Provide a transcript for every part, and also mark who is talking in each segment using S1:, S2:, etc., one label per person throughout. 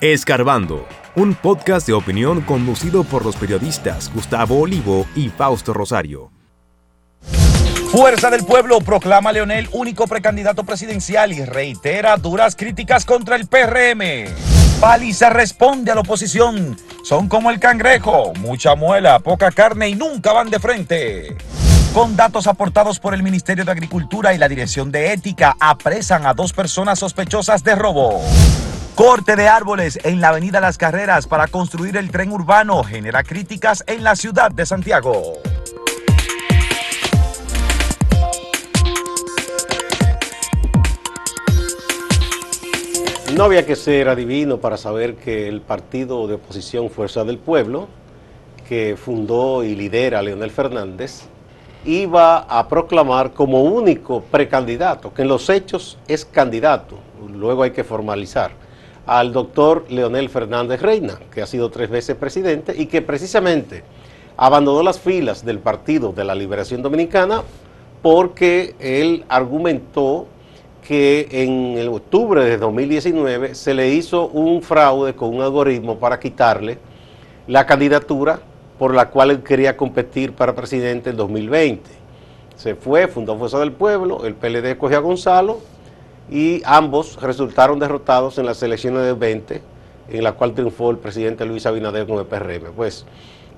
S1: Escarbando, un podcast de opinión conducido por los periodistas Gustavo Olivo y Fausto Rosario.
S2: Fuerza del Pueblo proclama a Leonel único precandidato presidencial y reitera duras críticas contra el PRM. Paliza responde a la oposición. Son como el cangrejo, mucha muela, poca carne y nunca van de frente. Con datos aportados por el Ministerio de Agricultura y la Dirección de Ética, apresan a dos personas sospechosas de robo. Corte de árboles en la Avenida Las Carreras para construir el tren urbano genera críticas en la ciudad de Santiago.
S3: No había que ser adivino para saber que el partido de oposición Fuerza del Pueblo, que fundó y lidera Leonel Fernández, iba a proclamar como único precandidato, que en los hechos es candidato, luego hay que formalizar, al doctor Leonel Fernández Reina, que ha sido tres veces presidente y que precisamente abandonó las filas del Partido de la Liberación Dominicana porque él argumentó que en el octubre de 2019 se le hizo un fraude con un algoritmo para quitarle la candidatura por la cual él quería competir para presidente en 2020. Se fue, fundó Fuerza del Pueblo, el PLD cogió a Gonzalo y ambos resultaron derrotados en las elecciones del 20, en la cual triunfó el presidente Luis Abinader con el PRM. Pues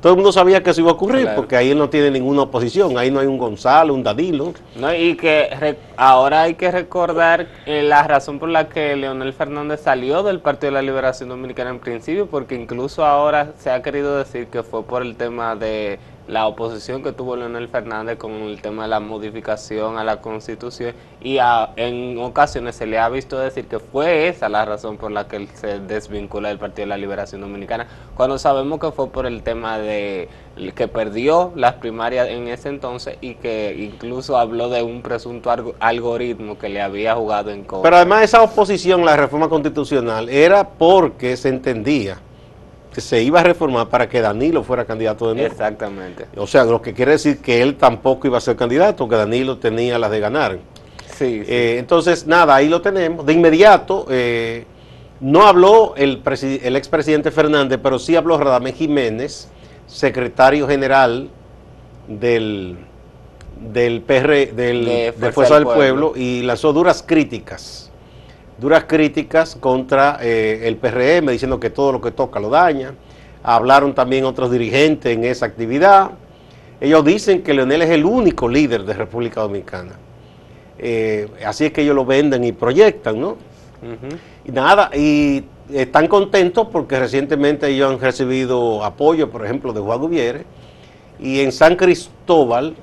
S3: todo el mundo sabía que eso iba a ocurrir, porque ahí él no tiene ninguna oposición, ahí no hay un Gonzalo, un Dadilo.
S4: No, y que ahora hay que recordar eh, la razón por la que Leonel Fernández salió del Partido de la Liberación Dominicana en principio, porque incluso ahora se ha querido decir que fue por el tema de la oposición que tuvo Leonel Fernández con el tema de la modificación a la constitución y en ocasiones se le ha visto decir que fue esa la razón por la que él se desvincula del Partido de la Liberación Dominicana, cuando sabemos que fue por el tema de que perdió las primarias en ese entonces y que incluso habló de un presunto algoritmo que le había jugado en contra.
S3: Pero además esa oposición a la reforma constitucional era porque se entendía que se iba a reformar para que Danilo fuera candidato de nuevo.
S4: Exactamente.
S3: O sea, lo que quiere decir que él tampoco iba a ser candidato, que Danilo tenía las de ganar.
S4: Sí.
S3: Eh, entonces, nada, ahí lo tenemos. De inmediato, eh, no habló el, el expresidente Fernández, pero sí habló Radamés Jiménez, secretario general del, del PR, del, de Fuerza, del, Pueblo, y lanzó duras críticas duras críticas contra eh, el PRM, diciendo que todo lo que toca lo daña. Hablaron también otros dirigentes en esa actividad. Ellos dicen que Leonel es el único líder de República Dominicana. Eh, así es que ellos lo venden y proyectan, ¿no? Y nada, y están contentos porque recientemente ellos han recibido apoyo, por ejemplo, de Juan Gutiérrez, y en San Cristóbal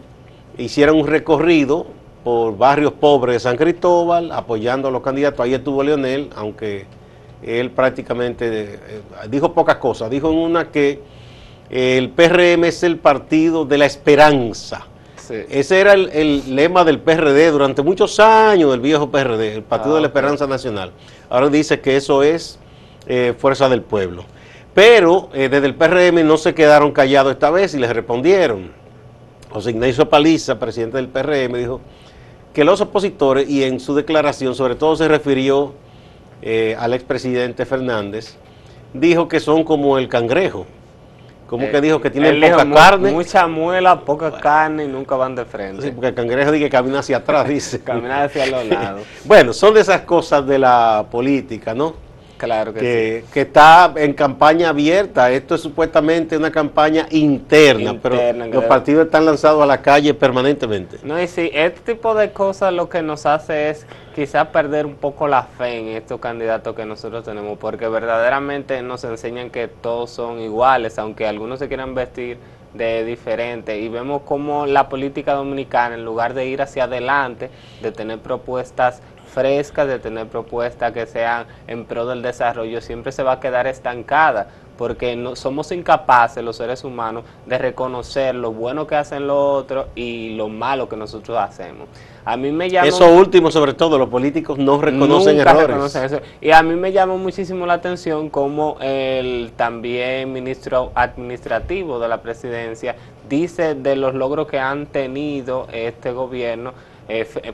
S3: hicieron un recorrido por barrios pobres de San Cristóbal, apoyando a los candidatos. Ahí estuvo Leonel, aunque él prácticamente eh, dijo pocas cosas. Dijo en una que el PRM es el partido de la esperanza. Ese era el, lema del PRD durante muchos años, del viejo PRD, el Partido de la ah, Esperanza Nacional. Ahora dice que eso es eh, Fuerza del Pueblo. Pero eh, desde el PRM no se quedaron callados esta vez y les respondieron. José Ignacio Paliza, presidente del PRM, dijo que los opositores, y en su declaración sobre todo se refirió eh, al expresidente Fernández, dijo que son como el cangrejo. Como que dijo que tienen poca carne.
S4: Mucha muela, poca carne y nunca van de frente.
S3: Sí, porque el cangrejo dice que camina hacia atrás, dice.
S4: camina hacia los lados.
S3: bueno, son de esas cosas de la política, ¿no?
S4: Claro que,
S3: sí. que está en campaña abierta. Esto es supuestamente una campaña interna, pero los partidos están lanzados a la calle permanentemente.
S4: No, y sí, este tipo de cosas lo que nos hace es quizás perder un poco la fe en estos candidatos que nosotros tenemos, porque verdaderamente nos enseñan que todos son iguales, aunque algunos se quieran vestir de diferente y vemos como la política dominicana en lugar de ir hacia adelante, de tener propuestas frescas, de tener propuestas que sean en pro del desarrollo, siempre se va a quedar estancada porque no, somos incapaces los seres humanos de reconocer lo bueno que hacen los otros y lo malo que nosotros hacemos. A mí me llama
S3: eso último sobre todo los políticos no reconocen errores.
S4: Y a mí me llamó muchísimo la atención como el también ministro administrativo de la presidencia dice de los logros que han tenido este gobierno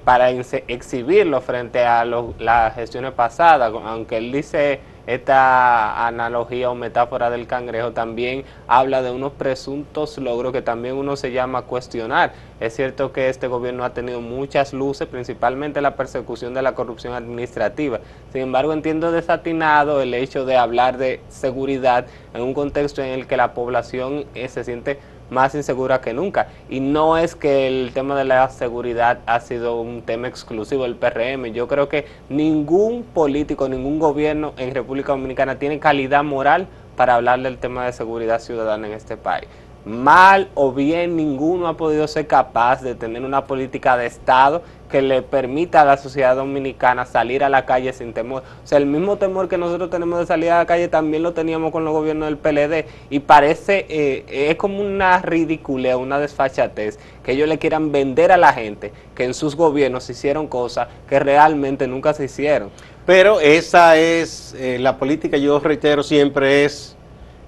S4: para exhibirlo frente a las gestiones pasadas, aunque él dice esta analogía o metáfora del cangrejo también habla de unos presuntos logros que también uno se llama cuestionar. Es cierto que este gobierno ha tenido muchas luces, principalmente la persecución de la corrupción administrativa. Sin embargo, entiendo desatinado el hecho de hablar de seguridad en un contexto en el que la población eh, se siente más insegura que nunca. Y no es que el tema de la seguridad ha sido un tema exclusivo del PRM. Yo creo que ningún político, ningún gobierno en República Dominicana tiene calidad moral para hablar del tema de seguridad ciudadana en este país mal o bien ninguno ha podido ser capaz de tener una política de Estado que le permita a la sociedad dominicana salir a la calle sin temor. O sea, el mismo temor que nosotros tenemos de salir a la calle también lo teníamos con los gobiernos del PLD y parece, eh, es como una ridícula, una desfachatez que ellos le quieran vender a la gente que en sus gobiernos se hicieron cosas que realmente nunca se hicieron.
S3: Pero esa es eh, la política, yo reitero siempre es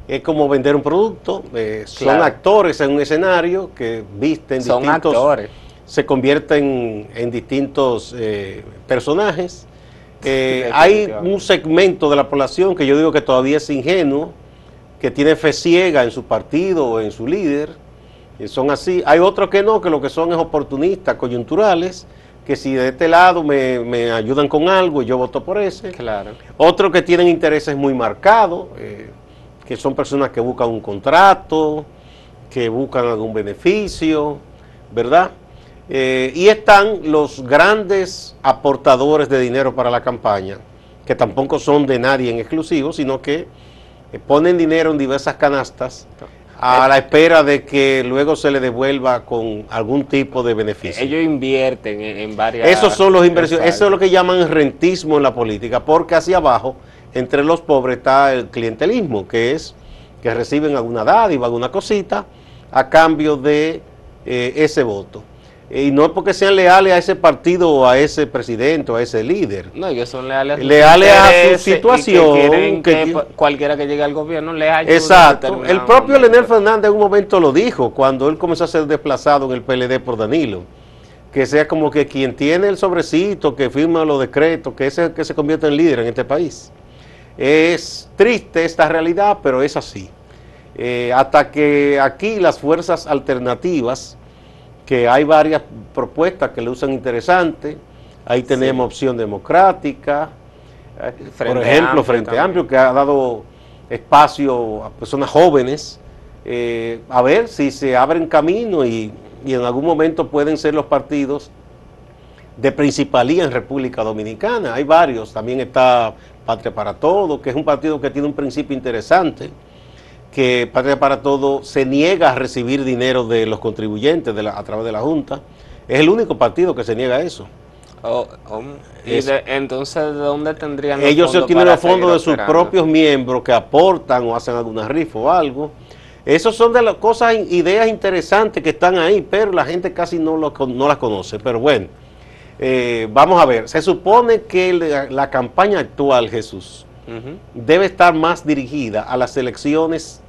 S3: es como vender un producto. Eh, son actores en un escenario que visten
S4: son distintos. Actores.
S3: Se convierten en distintos eh, personajes. Eh, hay un segmento de la población que yo digo que todavía es ingenuo, que tiene fe ciega en su partido o en su líder. son así. Hay otros que no, que lo que son es oportunistas, coyunturales que si de este lado me, me, ayudan con algo, yo voto por ese.
S4: Claro.
S3: Otros que tienen intereses muy marcados, que son personas que buscan un contrato, que buscan algún beneficio, ¿verdad? Eh, y están los grandes aportadores de dinero para la campaña, que tampoco son de nadie en exclusivo, sino que eh, ponen dinero en diversas canastas a la espera de que luego se le devuelva con algún tipo de beneficio.
S4: Ellos invierten en, varias...
S3: Esos son los inversiones, eso es lo que llaman rentismo en la política, porque hacia abajo entre los pobres está el clientelismo, que es que reciben alguna dádiva, alguna cosita, a cambio de eh, ese voto. Y no es porque sean leales a ese partido o a ese presidente o a ese líder.
S4: No, ellos son leales a,
S3: leales a su situación.
S4: que, cualquiera que llegue al gobierno les ayude.
S3: Exacto. El propio Leonel Fernández en un momento lo dijo cuando él comenzó a ser desplazado en el PLD por Danilo. Que sea como que quien tiene el sobrecito, que firma los decretos, que ese que se convierte en líder en este país. Es triste esta realidad, pero es así. Eh, hasta que aquí las fuerzas alternativas, que hay varias propuestas que le usan interesante, ahí tenemos opción democrática, eh, por ejemplo, Frente Amplio, que ha dado espacio a personas jóvenes, eh, a ver si se abren camino y, y en algún momento pueden ser los partidos de principalía en República Dominicana. Hay varios, también está Patria para Todo, que es un partido que tiene un principio interesante, que Patria para Todo se niega a recibir dinero de los contribuyentes a través de la Junta. Es el único partido que se niega a eso.
S4: Oh, oh, ¿Y entonces de dónde tendrían
S3: los Ellos obtienen los fondos de sus propios miembros que aportan o hacen alguna rifa o algo. Esos son de las cosas, ideas interesantes que están ahí, pero la gente casi no, lo, no las conoce. Pero bueno. Eh, vamos a ver, se supone que la, campaña actual, Jesús, debe estar más dirigida a las elecciones,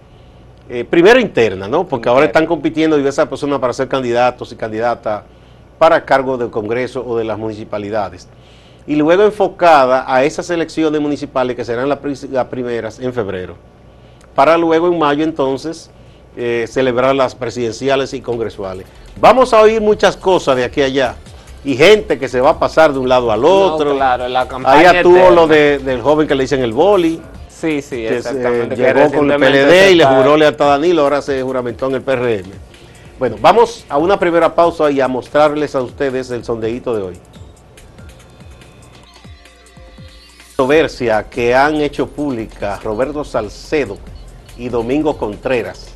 S3: eh, primero internas, ¿no? Porque ahora están compitiendo diversas personas para ser candidatos y candidatas para cargos del Congreso o de las municipalidades. Y luego enfocada a esas elecciones municipales que serán las, primeras en febrero. Para luego en mayo entonces eh, celebrar las presidenciales y congresuales. Vamos a oír muchas cosas de aquí a allá y gente que se va a pasar de un lado al otro.
S4: claro, la campaña
S3: Ahí actuó lo del joven que le dicen el boli.
S4: Sí, sí, exactamente.
S3: llegó con el PLD y le juró lealtad a Danilo, ahora se juramentó en el PRM. Bueno, vamos a una primera pausa y a mostrarles a ustedes el sondeíto de hoy. Controversia que han hecho pública Roberto Salcedo y Domingo Contreras.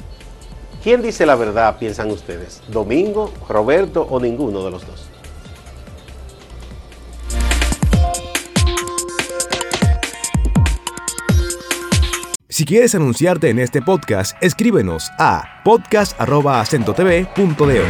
S3: ¿Quién dice la verdad, piensan ustedes? ¿Domingo, Roberto o ninguno de los dos?
S1: Si quieres anunciarte en este podcast, escríbenos a podcast.acentotv.de.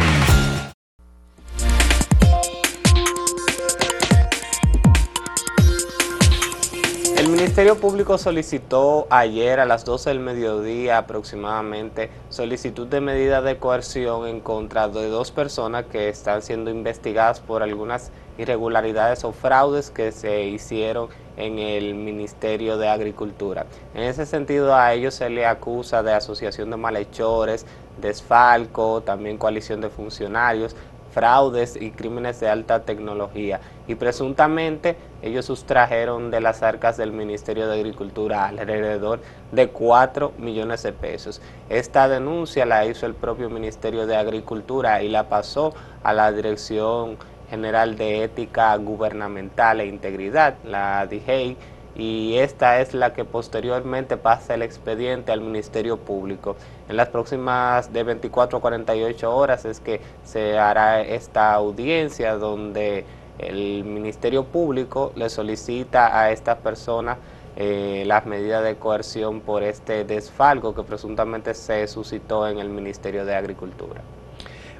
S4: El Ministerio Público solicitó ayer a las 12 del mediodía aproximadamente solicitud de medida de coerción en contra de dos personas que están siendo investigadas por algunas irregularidades o fraudes que se hicieron en el Ministerio de Agricultura. En ese sentido a ellos se le acusa de asociación de malhechores, desfalco, también coalición de funcionarios, fraudes y crímenes de alta tecnología. Y presuntamente ellos sustrajeron de las arcas del Ministerio de Agricultura alrededor de 4 millones de pesos. Esta denuncia la hizo el propio Ministerio de Agricultura y la pasó a la Dirección General de Ética Gubernamental e Integridad, la DIGEI, y esta es la que posteriormente pasa el expediente al Ministerio Público. En las próximas de 24 a 48 horas es que se hará esta audiencia donde el Ministerio Público le solicita a esta persona eh, las medidas de coerción por este desfalco que presuntamente se suscitó en el Ministerio de Agricultura.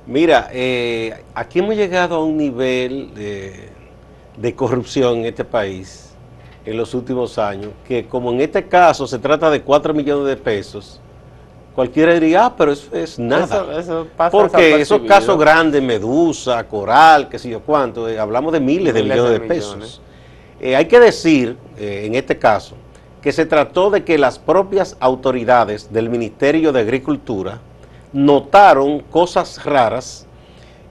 S3: Mira, eh, aquí hemos llegado a un nivel de corrupción en este país en los últimos años, que como en este caso se trata de 4 millones de pesos, cualquiera diría, ah, pero eso es nada. Porque esos casos grandes, Medusa, Coral, qué sé yo cuánto, eh, hablamos de miles, de millones de, pesos. Eh, hay que decir, eh, en este caso, que se trató de que las propias autoridades del Ministerio de Agricultura notaron cosas raras,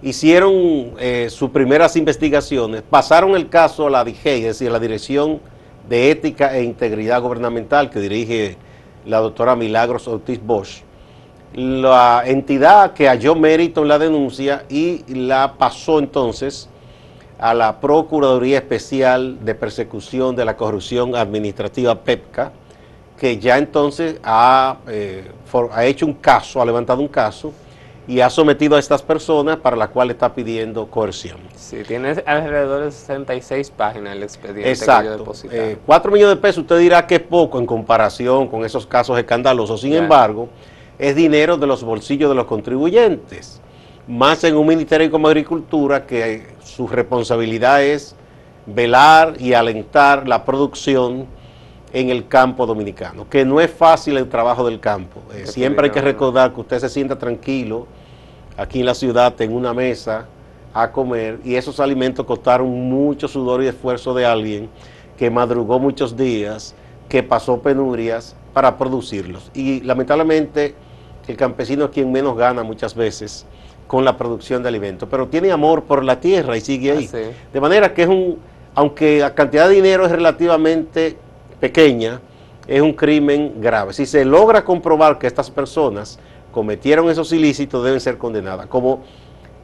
S3: hicieron sus primeras investigaciones, pasaron el caso a la DIGEI, es decir, a la Dirección de Ética e Integridad Gubernamental que dirige la doctora Milagros Ortiz Bosch, la entidad que halló mérito en la denuncia y la pasó entonces a la Procuraduría Especial de Persecución de la Corrupción Administrativa PEPCA, que ya entonces ha, eh, ha hecho un caso, ha levantado un caso y ha sometido a estas personas para las cuales está pidiendo coerción.
S4: Sí, tiene alrededor de 66 páginas el expediente
S3: Exacto. que 4 eh, millones de pesos, usted dirá que es poco en comparación con esos casos escandalosos. Sin embargo, es dinero de los bolsillos de los contribuyentes. Más en un ministerio como Agricultura que su responsabilidad es velar y alentar la producción en el campo dominicano, que no es fácil el trabajo del campo. Eh, siempre hay que recordar que usted se sienta tranquilo aquí en la ciudad en una mesa a comer y esos alimentos costaron mucho sudor y esfuerzo de alguien que madrugó muchos días, que pasó penurias para producirlos. Y lamentablemente el campesino es quien menos gana muchas veces con la producción de alimentos, pero tiene amor por la tierra y sigue ahí. Ah, de manera que es un, aunque la cantidad de dinero es relativamente pequeña, es un crimen grave. Si se logra comprobar que estas personas cometieron esos ilícitos deben ser condenadas. Como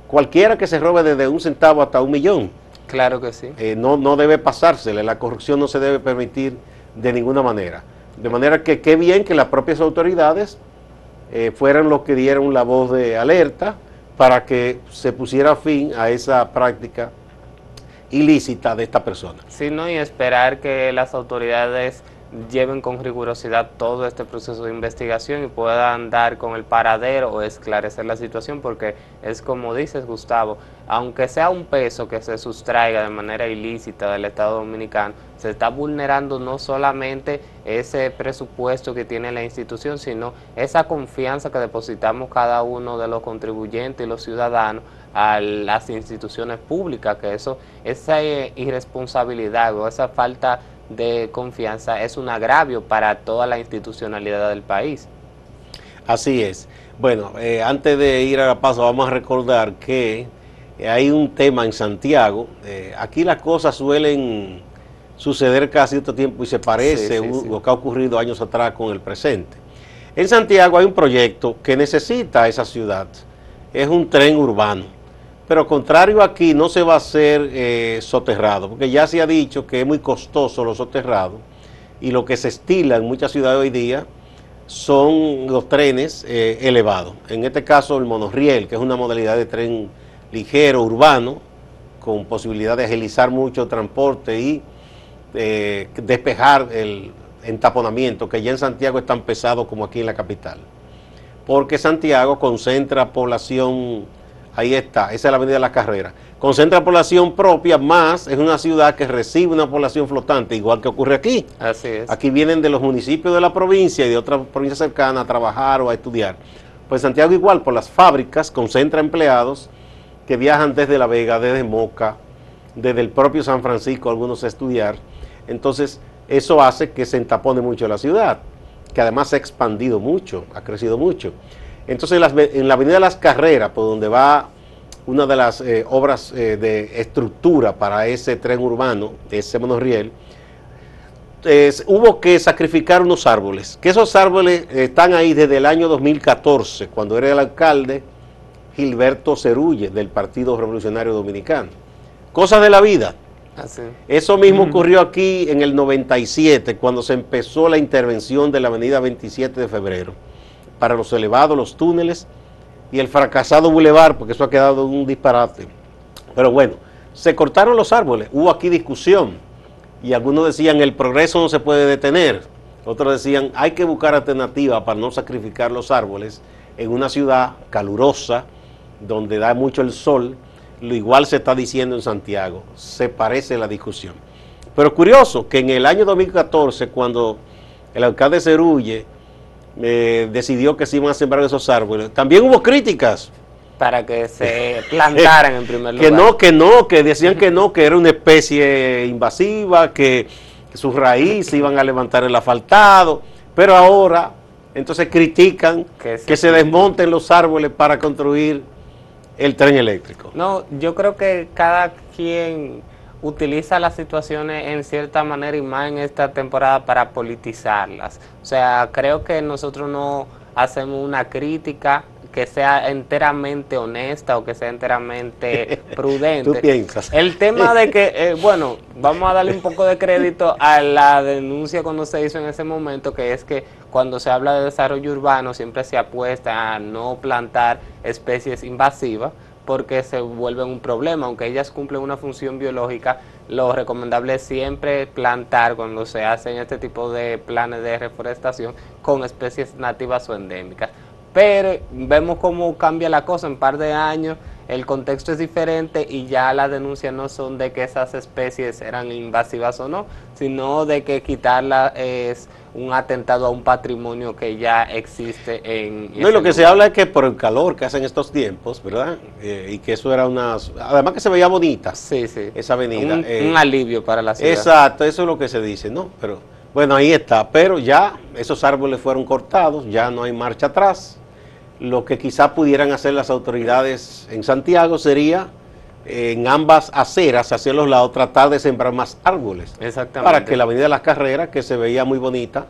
S3: cualquiera que se robe desde un centavo hasta un millón.
S4: Claro que sí.
S3: Eh, no, no debe pasársele, la corrupción no se debe permitir de ninguna manera. De manera que qué bien que las propias autoridades eh, fueran los que dieron la voz de alerta para que se pusiera fin a esa práctica ilícita de esta persona.
S4: Sí, no, y esperar que las autoridades lleven con rigurosidad todo este proceso de investigación y puedan dar con el paradero o esclarecer la situación, porque es como dices Gustavo, aunque sea un peso que se sustraiga de manera ilícita del Estado Dominicano, se está vulnerando no solamente ese presupuesto que tiene la institución, sino esa confianza que depositamos cada uno de los contribuyentes y los ciudadanos a las instituciones públicas, que eso, esa irresponsabilidad o esa falta de confianza es un agravio para toda la institucionalidad del país.
S3: Así es. Bueno, eh, antes de ir a la paso, vamos a recordar que hay un tema en Santiago. Eh, aquí las cosas suelen suceder cada cierto tiempo y se parece lo que ha ocurrido años atrás con el presente. En Santiago hay un proyecto que necesita esa ciudad. Es un tren urbano. Pero contrario aquí, no se va a hacer eh, soterrado, porque ya se ha dicho que es muy costoso lo soterrado y lo que se estila en muchas ciudades hoy día son los trenes eh, elevados. En este caso, el monorriel, que es una modalidad de tren ligero, urbano, con posibilidad de agilizar mucho el transporte y eh, despejar el entaponamiento, que ya en Santiago es tan pesado como aquí en la capital. Porque Santiago concentra población Ahí está, esa es la avenida de la carrera. Concentra población propia, más es una ciudad que recibe una población flotante, igual que ocurre aquí.
S4: Así es.
S3: Aquí vienen de los municipios de la provincia y de otras provincias cercanas a trabajar o a estudiar. Pues Santiago igual, por las fábricas, concentra empleados que viajan desde La Vega, desde Moca, desde el propio San Francisco algunos a estudiar. Entonces, eso hace que se entapone mucho la ciudad, que además se ha expandido mucho, ha crecido mucho. Entonces, en la Avenida de las Carreras, por donde va una de las eh, obras eh, de estructura para ese tren urbano, ese monorriel, hubo que sacrificar unos árboles, que esos árboles están ahí desde el año 2014, cuando era el alcalde Gilberto Cerulle del Partido Revolucionario Dominicano. Cosas de la vida. Ah, Eso mismo ocurrió aquí en el 97, cuando se empezó la intervención de la avenida 27 de febrero para los elevados, los túneles y el fracasado bulevar, porque eso ha quedado un disparate. Pero bueno, se cortaron los árboles, hubo aquí discusión y algunos decían el progreso no se puede detener, otros decían hay que buscar alternativas para no sacrificar los árboles en una ciudad calurosa donde da mucho el sol, lo igual se está diciendo en Santiago, se parece la discusión. Pero curioso que en el año 2014, cuando el alcalde Cerulle eh, decidió que se iban a sembrar esos árboles, también hubo críticas.
S4: Para que se plantaran en primer lugar.
S3: Que no, que no, que decían que no, que era una especie invasiva, que, sus raíces iban a levantar el asfaltado. Pero ahora, entonces critican que se desmonten los árboles para construir el tren eléctrico.
S4: No, yo creo que cada quien utiliza las situaciones en cierta manera y más en esta temporada para politizarlas. O sea, creo que nosotros no hacemos una crítica que sea enteramente honesta o que sea enteramente prudente.
S3: ¿Tú piensas?
S4: El tema de que, eh, bueno, vamos a darle un poco de crédito a la denuncia cuando se hizo en ese momento, que es que cuando se habla de desarrollo urbano siempre se apuesta a no plantar especies invasivas porque se vuelven un problema, aunque ellas cumplen una función biológica, lo recomendable es siempre plantar cuando se hacen este tipo de planes de reforestación con especies nativas o endémicas. Pero vemos cómo cambia la cosa. En un par de años, el contexto es diferente y ya las denuncias no son de que esas especies eran invasivas o no, sino de que quitarla es un atentado a un patrimonio que ya existe en...
S3: No, y lo que se habla es que por el calor que hacen estos tiempos, ¿verdad? Eh, y que eso era una... Además que se veía bonita
S4: sí, sí.
S3: esa avenida.
S4: Un, eh, un alivio para la ciudad.
S3: Exacto, eso es lo que se dice, ¿no? Pero bueno, ahí está, pero ya esos árboles fueron cortados, ya no hay marcha atrás lo que quizá pudieran hacer las autoridades en Santiago sería en ambas aceras, hacia los lados, tratar de sembrar más árboles.
S4: Exactamente.
S3: Para que la Avenida de las Carreras, que se veía muy bonita,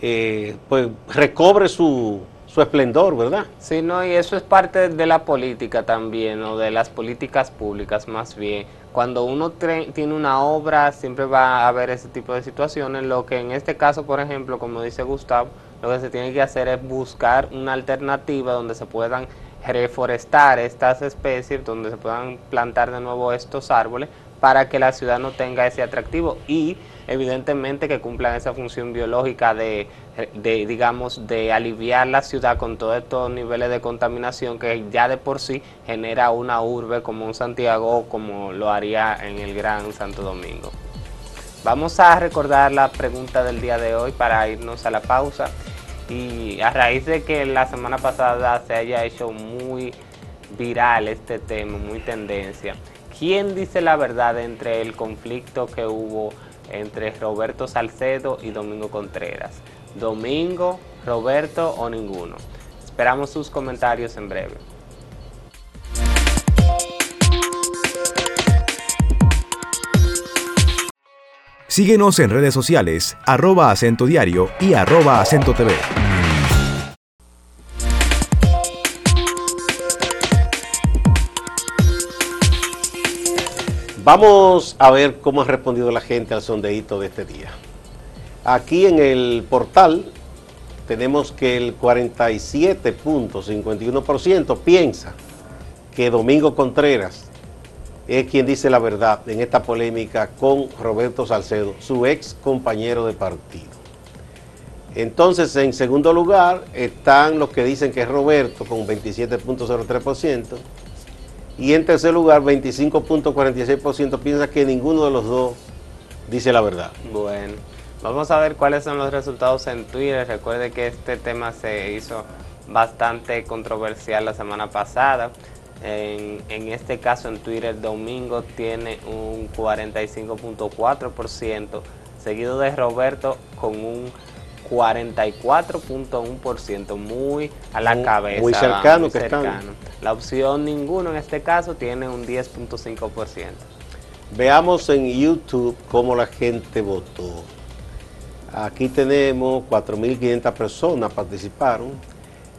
S3: eh, pues recobre su, su esplendor, ¿verdad?
S4: Sí, no, y eso es parte de la política también, o de las políticas públicas más bien. Cuando uno tiene una obra, siempre va a haber ese tipo de situaciones, lo que en este caso, por ejemplo, como dice Gustavo, lo que se tiene que hacer es buscar una alternativa donde se puedan reforestar estas especies, donde se puedan plantar de nuevo estos árboles para que la ciudad no tenga ese atractivo y evidentemente que cumplan esa función biológica de, digamos, de aliviar la ciudad con todos estos niveles de contaminación que ya de por sí genera una urbe como un Santiago o como lo haría en el Gran Santo Domingo. Vamos a recordar la pregunta del día de hoy para irnos a la pausa. Y a raíz de que la semana pasada se haya hecho muy viral este tema, muy tendencia, ¿quién dice la verdad entre el conflicto que hubo entre Roberto Salcedo y Domingo Contreras? ¿Domingo, Roberto o ninguno? Esperamos sus comentarios en breve.
S1: Síguenos en redes sociales, arroba acento diario y arroba acento TV.
S3: Vamos a ver cómo ha respondido la gente al sondeíto de este día. Aquí en el portal tenemos que el 47.51% piensa que Domingo Contreras es quien dice la verdad en esta polémica con Roberto Salcedo, su ex compañero de partido. Entonces, en segundo lugar están los que dicen que es Roberto con 27.03%. Y en tercer lugar, 25.46% piensa que ninguno de los dos dice la verdad.
S4: Bueno, vamos a ver cuáles son los resultados en Twitter. Recuerde que este tema se hizo bastante controversial la semana pasada En, en este caso en Twitter, Domingo tiene un 45.4%, seguido de Roberto con un 44.1%, muy a la
S3: Muy-
S4: cabeza.
S3: muy cercano
S4: muy
S3: que están.
S4: La opción ninguno en este caso tiene un 10.5%.
S3: Veamos en YouTube cómo la gente votó. Aquí tenemos 4.500 personas participaron.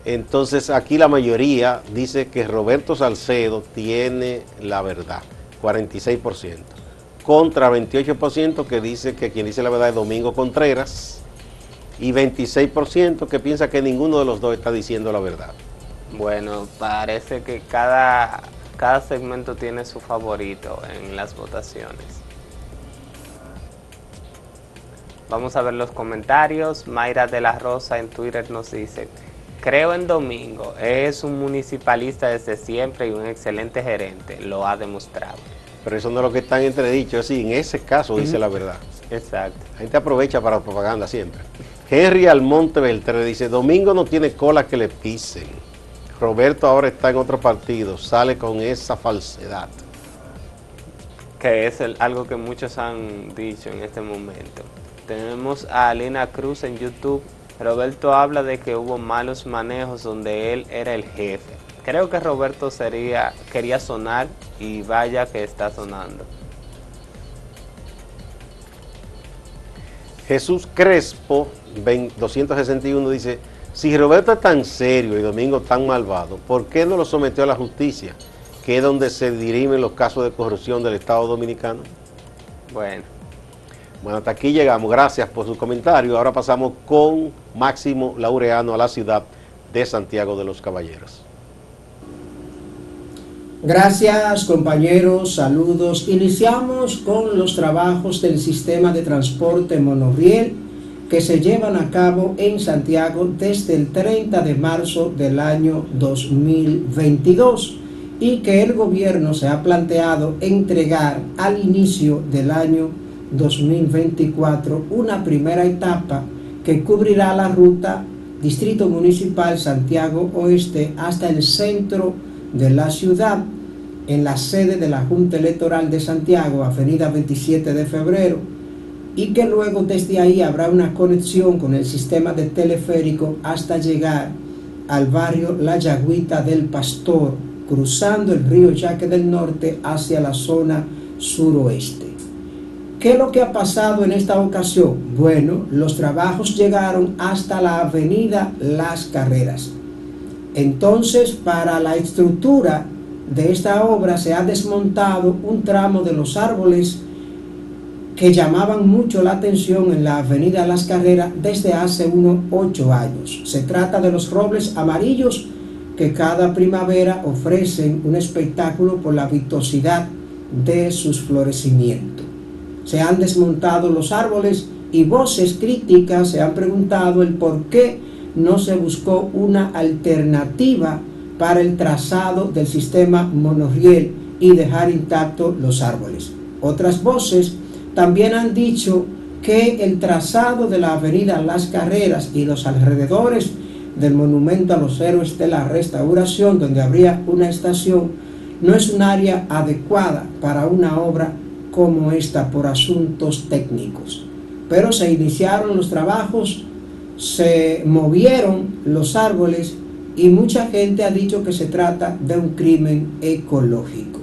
S3: Entonces aquí la mayoría dice que Roberto Salcedo tiene la verdad, 46%. Contra 28% que dice que quien dice la verdad es Domingo Contreras. Y 26% que piensa que ninguno de los dos está diciendo la verdad.
S4: Bueno, parece que cada, cada segmento tiene su favorito en las votaciones. Vamos a ver los comentarios. Mayra de la Rosa en Twitter nos dice, creo en Domingo, es un municipalista desde siempre y un excelente gerente, lo ha demostrado.
S3: Pero eso no es lo que está en entredicho, es decir, en ese caso dice la verdad.
S4: Exacto.
S3: La gente aprovecha para propaganda siempre. Henry Almonte Beltré dice, Domingo no tiene cola que le pisen. Roberto ahora está en otro partido, sale con esa falsedad.
S4: que es el- algo que muchos han dicho en este momento. Tenemos a Alina Cruz en YouTube. Roberto habla de que hubo malos manejos donde él era el jefe. Creo que Roberto sería quería sonar y vaya que está sonando.
S3: Jesús Crespo, 20 261, dice, si Roberto es tan serio y Domingo tan malvado, ¿por qué no lo sometió a la justicia? Que es donde se dirimen los casos de corrupción del Estado Dominicano.
S4: Bueno,
S3: Bueno, hasta aquí llegamos. Gracias por su comentario. Ahora pasamos con Máximo Laureano a la ciudad de Santiago de los Caballeros.
S5: Gracias compañeros, saludos. Iniciamos con los trabajos del sistema de transporte monorriel que se llevan a cabo en Santiago desde el 30 de marzo del año 2022 y que el gobierno se ha planteado entregar al inicio del año 2024 una primera etapa que cubrirá la ruta Distrito Municipal Santiago Oeste hasta el centro de la ciudad en la sede de la Junta Electoral de Santiago, Avenida 27 de Febrero, y que luego desde ahí habrá una conexión con el sistema de teleférico hasta llegar al barrio La Yagüita del Pastor, cruzando el río Yaque del Norte hacia la zona suroeste. ¿Qué es lo que ha pasado en esta ocasión? Bueno, los trabajos llegaron hasta la avenida Las Carreras. Entonces, para la estructura de esta obra se ha desmontado un tramo de los árboles que llamaban mucho la atención en la avenida Las Carreras desde hace unos ocho años. Se trata de los robles amarillos que cada primavera ofrecen un espectáculo por la vistosidad de sus florecimientos. Se han desmontado los árboles y voces críticas se han preguntado el por qué no se buscó una alternativa para el trazado del sistema monorriel y dejar intactos los árboles. Otras voces también han dicho que el trazado de la avenida Las Carreras y los alrededores del monumento a los héroes de la restauración, donde habría una estación, no es un área adecuada para una obra como esta por asuntos técnicos. Pero se iniciaron los trabajos, se movieron los árboles y mucha gente ha dicho que se trata de un crimen ecológico.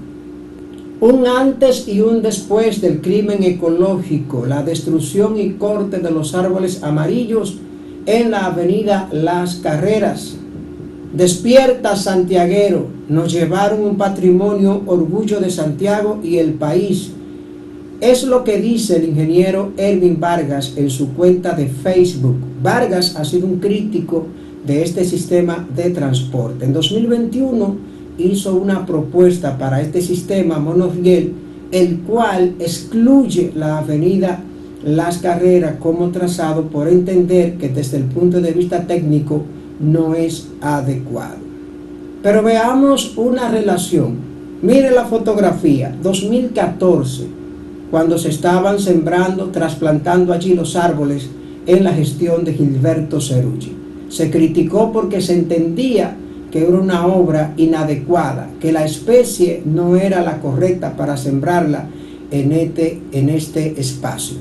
S5: Un antes y un después del crimen ecológico, la destrucción y corte de los árboles amarillos en la avenida Las Carreras. Despierta Santiaguero, nos llevaron un patrimonio orgullo de Santiago y el país. Es lo que dice el ingeniero Erwin Vargas en su cuenta de Facebook. Vargas ha sido un crítico de este sistema de transporte. En 2021 hizo una propuesta para este sistema monorriel, el cual excluye la avenida Las Carreras como trazado por entender que desde el punto de vista técnico no es adecuado. Pero veamos una relación. Mire la fotografía, 2014, cuando se estaban sembrando, trasplantando allí los árboles en la gestión de Gilberto Cerulli. Se criticó porque se entendía que era una obra inadecuada, que la especie no era la correcta para sembrarla en este, en este espacio.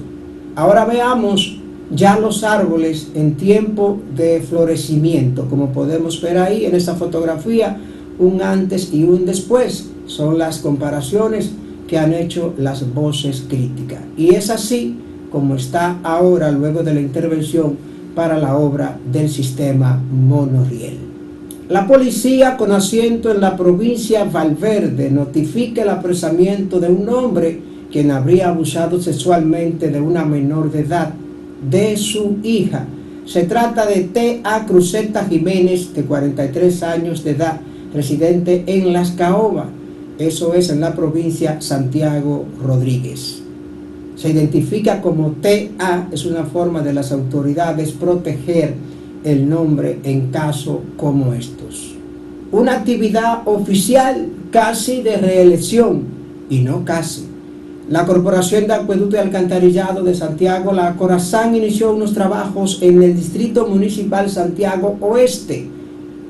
S5: Ahora veamos ya los árboles en tiempo de florecimiento, como podemos ver ahí en esta fotografía, un antes y un después. Son las comparaciones que han hecho las voces críticas. Y es así como está ahora luego de la intervención para la obra del sistema monoriel. La policía con asiento en la provincia Valverde notifica el apresamiento de un hombre quien habría abusado sexualmente de una menor de edad de su hija. Se trata de T.A. Cruzeta Jiménez, de 43 años de edad, residente en Las Caobas. Eso es en la provincia Santiago Rodríguez. Se identifica como TA, es una forma de las autoridades proteger el nombre en casos como estos. Una actividad oficial casi de reelección, y no casi, la Corporación de Acueducto y Alcantarillado de Santiago, la Corazán, inició unos trabajos en el Distrito Municipal Santiago Oeste.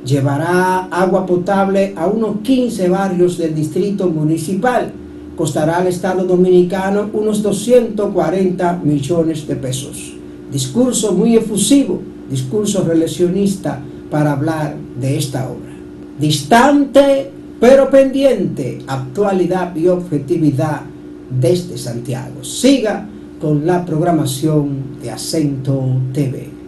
S5: Llevará agua potable a unos 15 barrios del Distrito Municipal. Costará al Estado Dominicano unos 240 millones de pesos. Discurso muy efusivo, discurso relacionista para hablar de esta obra. Distante pero pendiente, actualidad y objetividad desde Santiago. Siga con la programación de Acento TV.